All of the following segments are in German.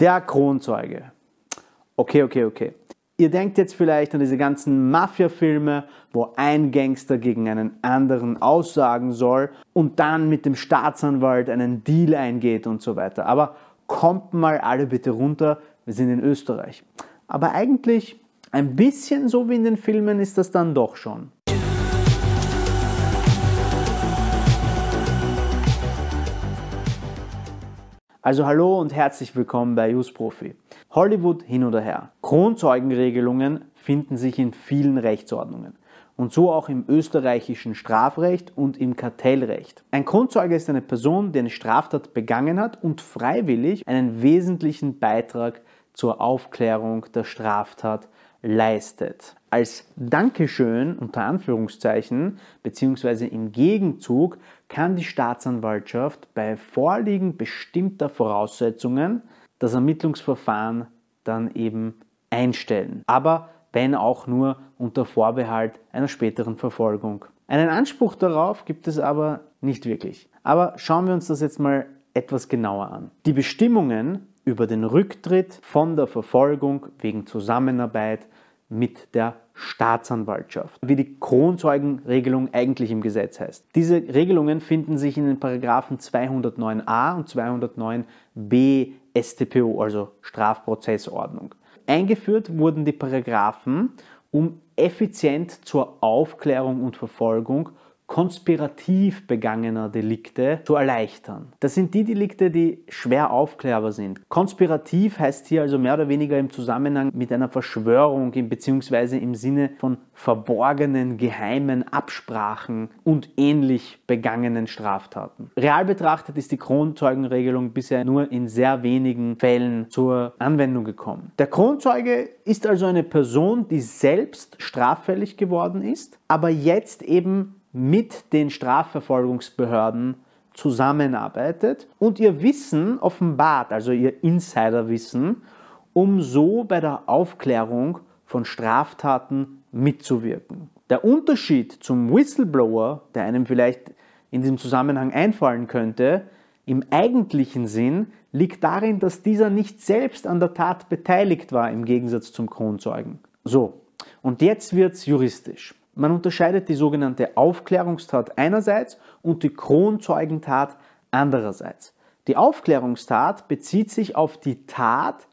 Der Kronzeuge. Okay, okay, okay. Ihr denkt jetzt vielleicht an diese ganzen Mafia-Filme, wo ein Gangster gegen einen anderen aussagen soll und dann mit dem Staatsanwalt einen Deal eingeht und so weiter. Aber kommt mal alle bitte runter, wir sind in Österreich. Aber eigentlich ein bisschen so wie in den Filmen ist das dann doch schon. Also hallo und herzlich willkommen bei Use Profi. Hollywood hin oder her. Kronzeugenregelungen finden sich in vielen Rechtsordnungen. Und so auch im österreichischen Strafrecht und im Kartellrecht. Ein Kronzeuge ist eine Person, die eine Straftat begangen hat und freiwillig einen wesentlichen Beitrag zur Aufklärung der Straftat leistet. Als Dankeschön unter Anführungszeichen beziehungsweise im Gegenzug kann die Staatsanwaltschaft bei Vorliegen bestimmter Voraussetzungen das Ermittlungsverfahren dann eben einstellen. Aber wenn auch nur unter Vorbehalt einer späteren Verfolgung. Einen Anspruch darauf gibt es aber nicht wirklich. Aber schauen wir uns das jetzt mal etwas genauer an. Die Bestimmungen über den Rücktritt von der Verfolgung wegen Zusammenarbeit mit der Staatsanwaltschaft, wie die Kronzeugenregelung eigentlich im Gesetz heißt. Diese Regelungen finden sich in den Paragraphen 209a und 209b StPO, also Strafprozessordnung. Eingeführt wurden die Paragraphen, um effizient zur Aufklärung und Verfolgung konspirativ begangener Delikte zu erleichtern. Das sind die Delikte, die schwer aufklärbar sind. Konspirativ heißt hier also mehr oder weniger im Zusammenhang mit einer Verschwörung bzw. im Sinne von verborgenen, geheimen Absprachen und ähnlich begangenen Straftaten. Real betrachtet ist die Kronzeugenregelung bisher nur in sehr wenigen Fällen zur Anwendung gekommen. Der Kronzeuge ist also eine Person, die selbst straffällig geworden ist, aber jetzt eben mit den Strafverfolgungsbehörden zusammenarbeitet und ihr Wissen offenbart, also ihr Insiderwissen, um so bei der Aufklärung von Straftaten mitzuwirken. Der Unterschied zum Whistleblower, der einem vielleicht in diesem Zusammenhang einfallen könnte, im eigentlichen Sinn liegt darin, dass dieser nicht selbst an der Tat beteiligt war, im Gegensatz zum Kronzeugen. So, und jetzt wird es juristisch. Man unterscheidet die sogenannte Aufklärungstat einerseits und die Kronzeugentat andererseits. Die Aufklärungstat bezieht sich auf die Tat,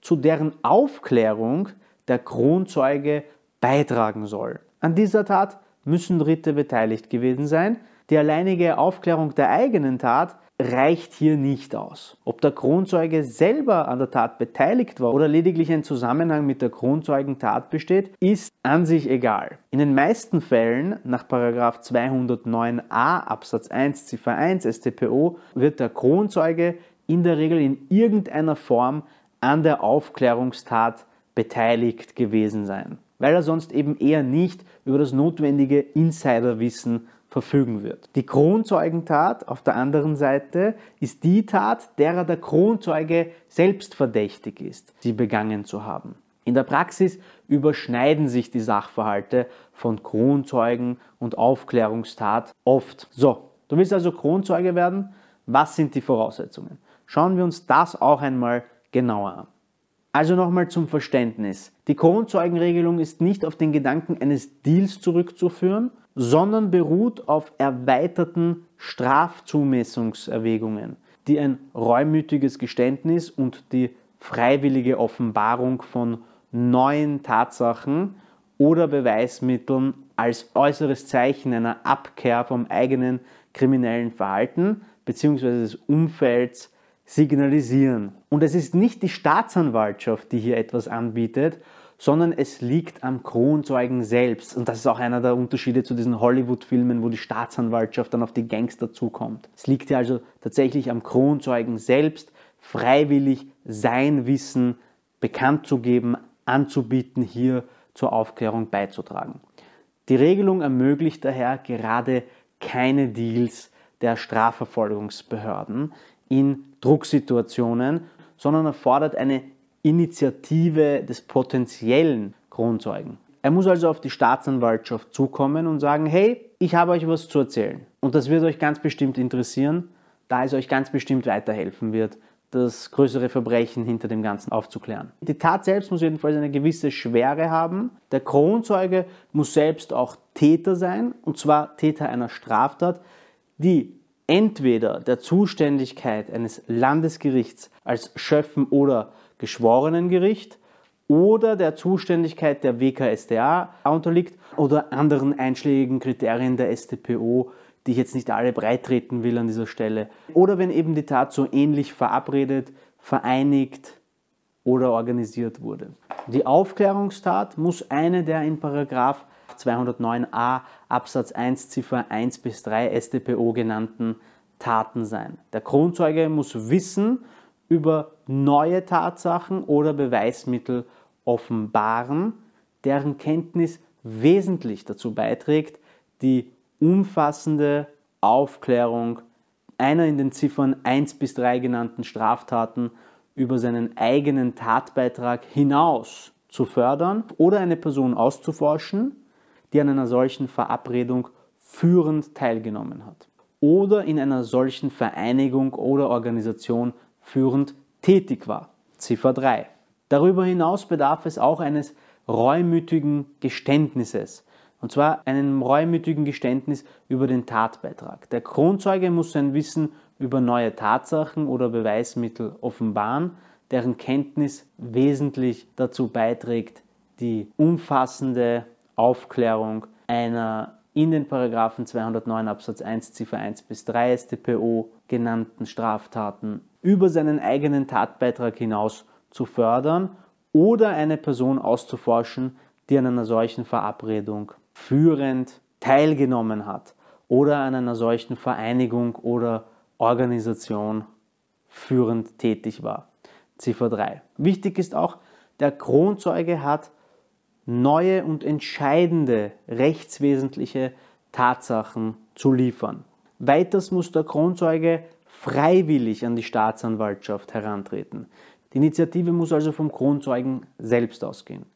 zu deren Aufklärung der Kronzeuge beitragen soll. An dieser Tat müssen Dritte beteiligt gewesen sein. Die alleinige Aufklärung der eigenen Tat reicht hier nicht aus. Ob der Kronzeuge selber an der Tat beteiligt war oder lediglich ein Zusammenhang mit der Kronzeugentat besteht, ist an sich egal. In den meisten Fällen nach 209a Absatz 1 Ziffer 1 StPO wird der Kronzeuge in der Regel in irgendeiner Form an der Aufklärungstat beteiligt gewesen sein, weil er sonst eben eher nicht über das notwendige Insiderwissen verfügen wird. Die Kronzeugentat auf der anderen Seite ist die Tat, derer der Kronzeuge selbst verdächtig ist, sie begangen zu haben. In der Praxis überschneiden sich die Sachverhalte von Kronzeugen und Aufklärungstat oft. So, du willst also Kronzeuge werden? Was sind die Voraussetzungen? Schauen wir uns das auch einmal genauer an. Also nochmal zum Verständnis. Die Kronzeugenregelung ist nicht auf den Gedanken eines Deals zurückzuführen, sondern beruht auf erweiterten Strafzumessungserwägungen, die ein reumütiges Geständnis und die freiwillige Offenbarung von neuen Tatsachen oder Beweismitteln als äußeres Zeichen einer Abkehr vom eigenen kriminellen Verhalten bzw. des Umfelds signalisieren. Und es ist nicht die Staatsanwaltschaft, die hier etwas anbietet, sondern es liegt am Kronzeugen selbst. Und das ist auch einer der Unterschiede zu diesen Hollywood-Filmen, wo die Staatsanwaltschaft dann auf die Gangster zukommt. Es liegt ja also tatsächlich am Kronzeugen selbst, freiwillig sein Wissen bekannt zu geben, anzubieten, hier zur Aufklärung beizutragen. Die Regelung ermöglicht daher gerade keine Deals der Strafverfolgungsbehörden in Drucksituationen, sondern erfordert eine Initiative des potenziellen Kronzeugen. Er muss also auf die Staatsanwaltschaft zukommen und sagen, hey, ich habe euch was zu erzählen. Und das wird euch ganz bestimmt interessieren, da es euch ganz bestimmt weiterhelfen wird, das größere Verbrechen hinter dem Ganzen aufzuklären. Die Tat selbst muss jedenfalls eine gewisse Schwere haben. Der Kronzeuge muss selbst auch Täter sein, und zwar Täter einer Straftat, die entweder der Zuständigkeit eines Landesgerichts als Schöffen oder Geschworenengericht oder der Zuständigkeit der WKStA unterliegt oder anderen einschlägigen Kriterien der StPO, die ich jetzt nicht alle breitreten will an dieser Stelle. Oder wenn eben die Tat so ähnlich verabredet, vereinigt oder organisiert wurde. Die Aufklärungstat muss eine der in Paragraph 209a Absatz 1 Ziffer 1 bis 3 StPO genannten Taten sein. Der Kronzeuge muss wissen über neue Tatsachen oder Beweismittel offenbaren, deren Kenntnis wesentlich dazu beiträgt, die umfassende Aufklärung einer in den Ziffern 1 bis 3 genannten Straftaten über seinen eigenen Tatbeitrag hinaus zu fördern oder eine Person auszuforschen, die an einer solchen Verabredung führend teilgenommen hat oder in einer solchen Vereinigung oder Organisation führend tätig war. Ziffer 3. Darüber hinaus bedarf es auch eines reumütigen Geständnisses, und zwar einem reumütigen Geständnis über den Tatbeitrag. Der Kronzeuge muss sein Wissen über neue Tatsachen oder Beweismittel offenbaren, deren Kenntnis wesentlich dazu beiträgt, die umfassende Aufklärung einer in den Paragraphen 209 Absatz 1 Ziffer 1 bis 3 StPO genannten Straftaten über seinen eigenen Tatbeitrag hinaus zu fördern oder eine Person auszuforschen, die an einer solchen Verabredung führend teilgenommen hat oder an einer solchen Vereinigung oder Organisation führend tätig war. Ziffer 3. Wichtig ist auch, der Kronzeuge hat neue und entscheidende rechtswesentliche Tatsachen zu liefern. Weiters muss der Kronzeuge freiwillig an die Staatsanwaltschaft herantreten. Die Initiative muss also vom Kronzeugen selbst ausgehen.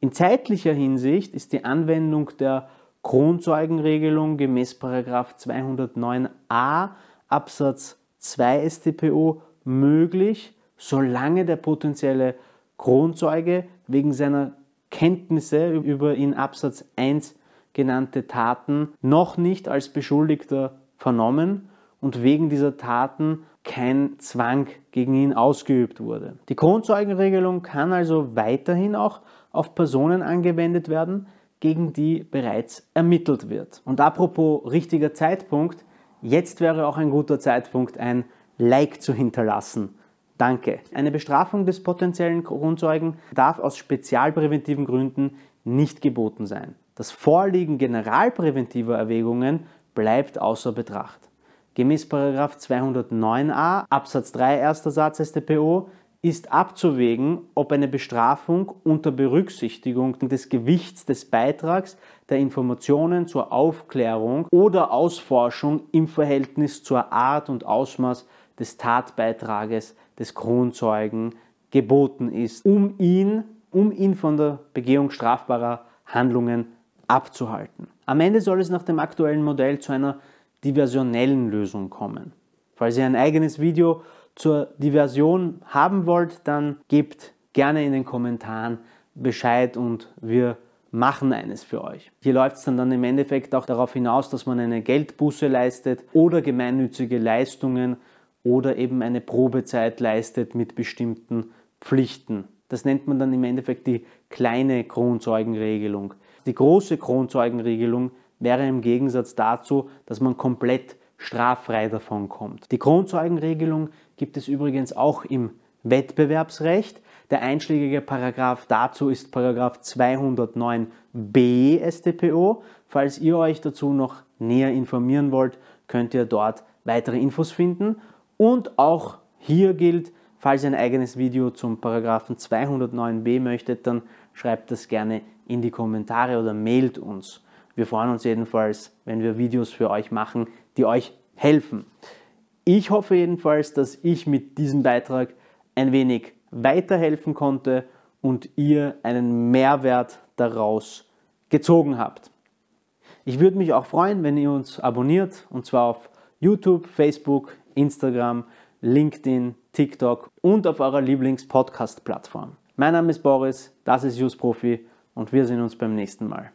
In zeitlicher Hinsicht ist die Anwendung der Kronzeugenregelung gemäß 209a Absatz 2 StPO möglich, solange der potenzielle Kronzeuge wegen seiner Kenntnisse über in Absatz 1 genannte Taten noch nicht als Beschuldigter vernommen und wegen dieser Taten kein Zwang gegen ihn ausgeübt wurde. Die Kronzeugenregelung kann also weiterhin auch auf Personen angewendet werden, gegen die bereits ermittelt wird. Und apropos richtiger Zeitpunkt, jetzt wäre auch ein guter Zeitpunkt, ein Like zu hinterlassen. Danke. Eine Bestrafung des potenziellen Kronzeugen darf aus spezialpräventiven Gründen nicht geboten sein. Das Vorliegen generalpräventiver Erwägungen bleibt außer Betracht. Gemäß 209a Absatz 3 erster Satz StPO ist abzuwägen, ob eine Bestrafung unter Berücksichtigung des Gewichts des Beitrags der Informationen zur Aufklärung oder Ausforschung im Verhältnis zur Art und Ausmaß des Tatbeitrages des Kronzeugen geboten ist, um ihn, um ihn von der Begehung strafbarer Handlungen abzuhalten. Am Ende soll es nach dem aktuellen Modell zu einer diversionellen Lösung kommen. Falls ihr ein eigenes Video zur Diversion haben wollt, dann gebt gerne in den Kommentaren Bescheid und wir machen eines für euch. Hier läuft es dann, dann im Endeffekt auch darauf hinaus, dass man eine Geldbuße leistet oder gemeinnützige Leistungen oder eben eine Probezeit leistet mit bestimmten Pflichten. Das nennt man dann im Endeffekt die kleine Kronzeugenregelung. Die große Kronzeugenregelung wäre im Gegensatz dazu, dass man komplett straffrei davon kommt. Die Kronzeugenregelung gibt es übrigens auch im Wettbewerbsrecht. Der einschlägige Paragraph dazu ist Paragraph 209b StPO. Falls ihr euch dazu noch näher informieren wollt, könnt ihr dort weitere Infos finden. Und auch hier gilt, falls ihr ein eigenes Video zum Paragraphen 209b möchtet, dann schreibt das gerne in die Kommentare oder mailt uns. Wir freuen uns jedenfalls, wenn wir Videos für euch machen, die euch helfen. Ich hoffe jedenfalls, dass ich mit diesem Beitrag ein wenig weiterhelfen konnte und ihr einen Mehrwert daraus gezogen habt. Ich würde mich auch freuen, wenn ihr uns abonniert, und zwar auf YouTube, Facebook, Instagram. LinkedIn, TikTok und auf eurer Lieblings-Podcast-Plattform. Mein Name ist Boris, das ist Just Profi und wir sehen uns beim nächsten Mal.